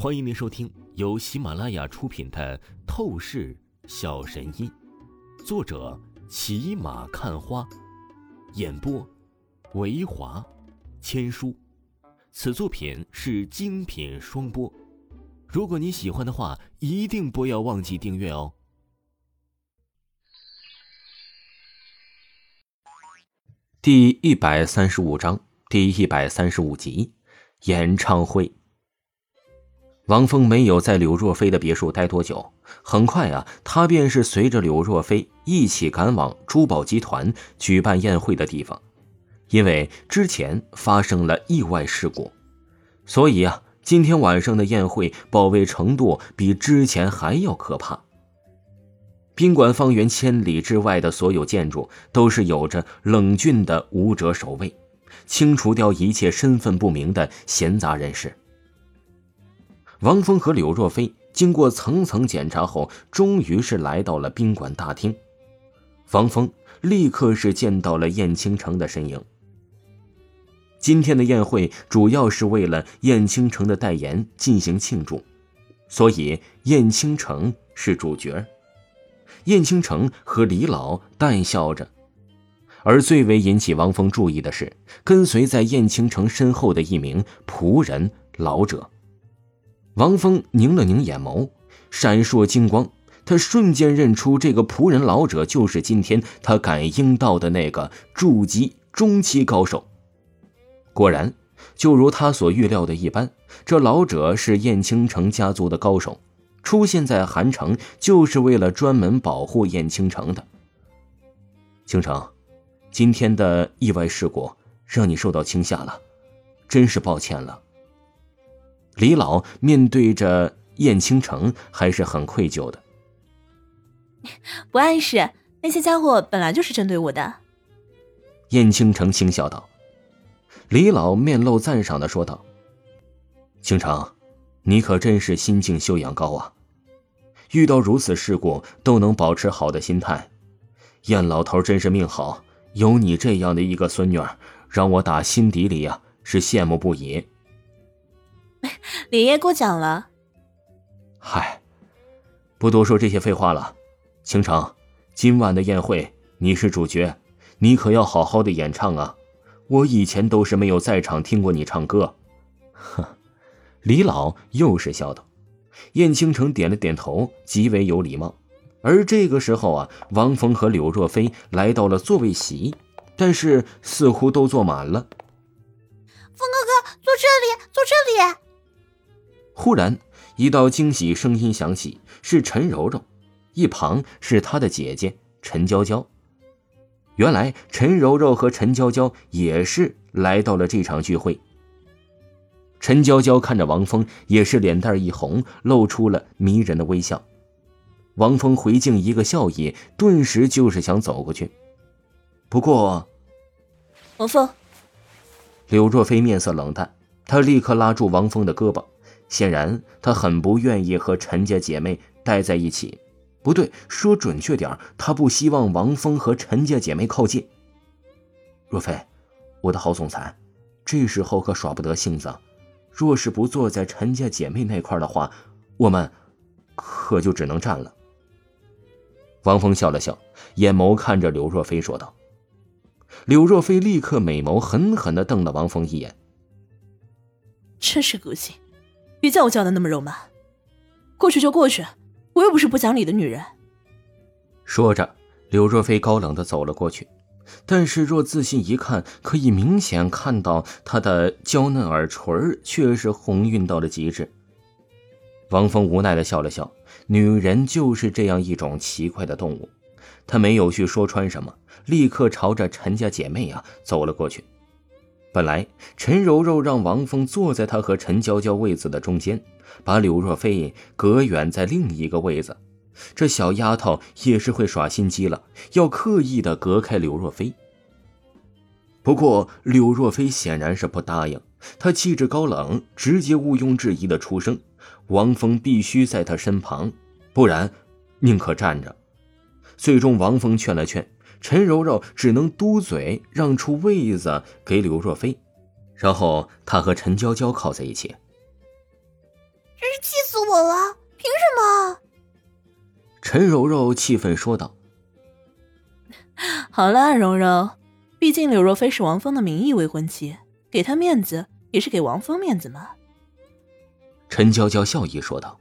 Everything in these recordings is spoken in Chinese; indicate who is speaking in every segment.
Speaker 1: 欢迎您收听由喜马拉雅出品的《透视小神医》，作者骑马看花，演播维华千书。此作品是精品双播。如果你喜欢的话，一定不要忘记订阅哦。
Speaker 2: 第一百三十五章，第一百三十五集，演唱会。王峰没有在柳若飞的别墅待多久，很快啊，他便是随着柳若飞一起赶往珠宝集团举办宴会的地方。因为之前发生了意外事故，所以啊，今天晚上的宴会保卫程度比之前还要可怕。宾馆方圆千里之外的所有建筑都是有着冷峻的武者守卫，清除掉一切身份不明的闲杂人士。王峰和柳若飞经过层层检查后，终于是来到了宾馆大厅。王峰立刻是见到了燕青城的身影。今天的宴会主要是为了燕青城的代言进行庆祝，所以燕青城是主角。燕青城和李老淡笑着，而最为引起王峰注意的是，跟随在燕青城身后的一名仆人老者。王峰拧了拧眼眸，闪烁金光。他瞬间认出这个仆人老者就是今天他感应到的那个筑基中期高手。果然，就如他所预料的一般，这老者是燕青城家族的高手，出现在韩城就是为了专门保护燕青城的。青城，今天的意外事故让你受到惊吓了，真是抱歉了。李老面对着燕青城还是很愧疚的。
Speaker 3: 不碍事，那些家伙本来就是针对我的。
Speaker 2: 燕青城轻笑道。李老面露赞赏的说道：“青城，你可真是心境修养高啊！遇到如此事故都能保持好的心态，燕老头真是命好，有你这样的一个孙女儿，让我打心底里呀是羡慕不已。”
Speaker 3: 李爷过奖了。
Speaker 2: 嗨，不多说这些废话了。倾城，今晚的宴会你是主角，你可要好好的演唱啊！我以前都是没有在场听过你唱歌。呵，李老又是笑道。燕倾城点了点头，极为有礼貌。而这个时候啊，王峰和柳若飞来到了座位席，但是似乎都坐满了。
Speaker 4: 峰哥哥，坐这里，坐这里。
Speaker 2: 忽然，一道惊喜声音响起，是陈柔柔，一旁是她的姐姐陈娇娇。原来，陈柔柔和陈娇娇也是来到了这场聚会。陈娇娇看着王峰，也是脸蛋一红，露出了迷人的微笑。王峰回敬一个笑意，顿时就是想走过去，不过，
Speaker 3: 王峰，
Speaker 2: 柳若飞面色冷淡，他立刻拉住王峰的胳膊。显然，他很不愿意和陈家姐妹待在一起。不对，说准确点他不希望王峰和陈家姐妹靠近。若飞，我的好总裁，这时候可耍不得性子。若是不坐在陈家姐妹那块的话，我们可就只能站了。王峰笑了笑，眼眸看着柳若飞说道。柳若飞立刻美眸狠狠的瞪了王峰一眼。
Speaker 3: 真是恶心。别叫我叫的那么肉麻，过去就过去，我又不是不讲理的女人。
Speaker 2: 说着，柳若飞高冷的走了过去，但是若仔细一看，可以明显看到她的娇嫩耳垂却是红晕到了极致。王峰无奈的笑了笑，女人就是这样一种奇怪的动物，他没有去说穿什么，立刻朝着陈家姐妹啊走了过去。本来陈柔柔让王峰坐在他和陈娇娇位子的中间，把柳若飞隔远在另一个位子。这小丫头也是会耍心机了，要刻意的隔开柳若飞。不过柳若飞显然是不答应，她气质高冷，直接毋庸置疑的出声：“王峰必须在她身旁，不然宁可站着。”最终，王峰劝了劝。陈柔柔只能嘟嘴让出位子给柳若飞，然后她和陈娇娇靠在一起。
Speaker 4: 真是气死我了！凭什么？
Speaker 2: 陈柔柔气愤说道：“
Speaker 3: 好了，柔柔，毕竟柳若飞是王峰的名义未婚妻，给他面子也是给王峰面子嘛。”
Speaker 2: 陈娇娇笑意说道。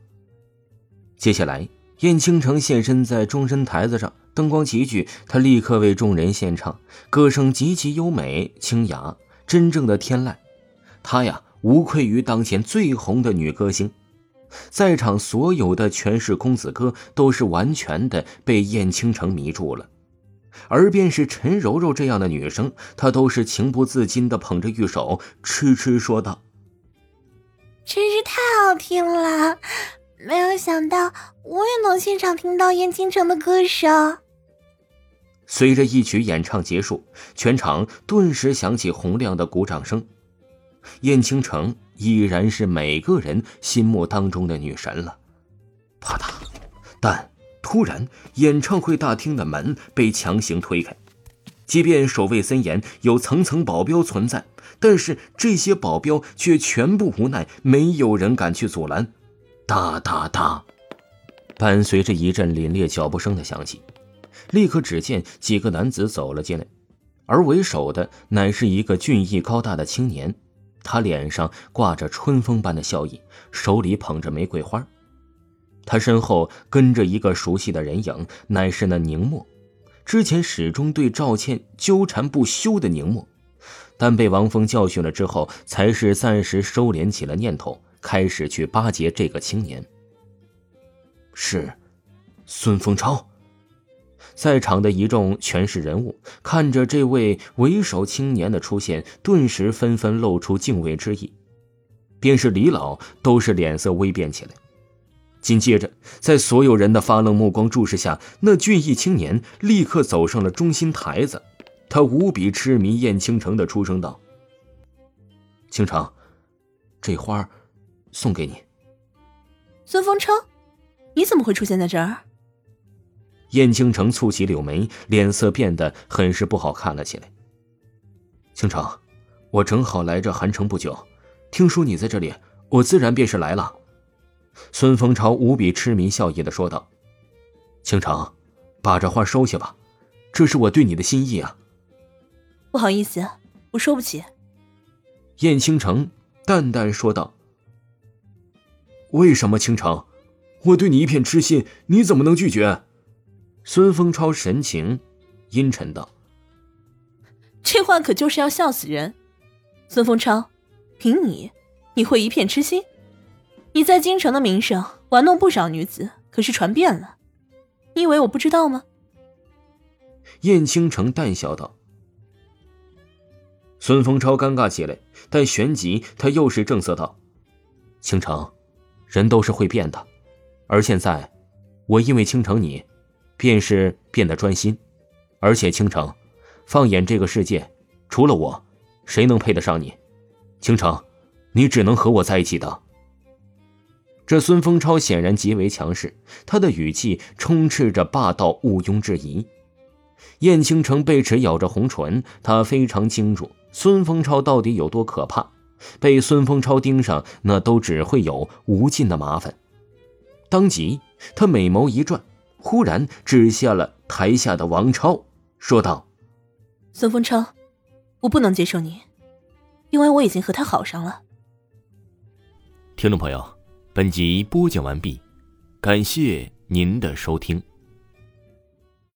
Speaker 2: 接下来，燕青城现身在终身台子上，灯光齐聚，他立刻为众人献唱，歌声极其优美清雅，真正的天籁。他呀，无愧于当前最红的女歌星。在场所有的权势公子哥都是完全的被燕青城迷住了，而便是陈柔柔这样的女生，她都是情不自禁的捧着玉手，痴痴说道：“
Speaker 4: 真是太好听了，没有想到我也能现场听到燕倾城的歌声。”
Speaker 2: 随着一曲演唱结束，全场顿时响起洪亮的鼓掌声。燕倾城。已然是每个人心目当中的女神了。啪嗒，但突然，演唱会大厅的门被强行推开。即便守卫森严，有层层保镖存在，但是这些保镖却全部无奈，没有人敢去阻拦。哒哒哒，伴随着一阵凛冽脚步声的响起，立刻只见几个男子走了进来，而为首的乃是一个俊逸高大的青年。他脸上挂着春风般的笑意，手里捧着玫瑰花。他身后跟着一个熟悉的人影，乃是那宁墨。之前始终对赵倩纠缠不休的宁墨，但被王峰教训了之后，才是暂时收敛起了念头，开始去巴结这个青年。是，孙风超。在场的一众权势人物看着这位为首青年的出现，顿时纷纷露出敬畏之意。便是李老都是脸色微变起来。紧接着，在所有人的发愣目光注视下，那俊逸青年立刻走上了中心台子。他无比痴迷燕倾城的出声道：“倾城，这花送给你。”
Speaker 3: 孙风超，你怎么会出现在这儿？
Speaker 2: 燕倾城蹙起柳眉，脸色变得很是不好看了起来。倾城，我正好来这韩城不久，听说你在这里，我自然便是来了。孙风超无比痴迷笑意的说道：“倾城，把这花收下吧，这是我对你的心意啊。”
Speaker 3: 不好意思，我收不起。
Speaker 2: 燕倾城淡淡说道：“为什么，倾城？我对你一片痴心，你怎么能拒绝？”孙风超神情阴沉道：“
Speaker 3: 这话可就是要笑死人。”孙风超，凭你，你会一片痴心？你在京城的名声玩弄不少女子，可是传遍了。你以为我不知道吗？
Speaker 2: 燕倾城淡笑道。孙风超尴尬起来，但旋即他又是正色道：“倾城，人都是会变的，而现在，我因为倾城你。”便是变得专心，而且倾城，放眼这个世界，除了我，谁能配得上你？倾城，你只能和我在一起的。这孙风超显然极为强势，他的语气充斥着霸道毋庸置疑。燕倾城被齿咬着红唇，他非常清楚孙风超到底有多可怕，被孙风超盯上，那都只会有无尽的麻烦。当即，他美眸一转。忽然指向了台下的王超，说道：“
Speaker 3: 孙风超，我不能接受你，因为我已经和他好上了。”
Speaker 1: 听众朋友，本集播讲完毕，感谢您的收听。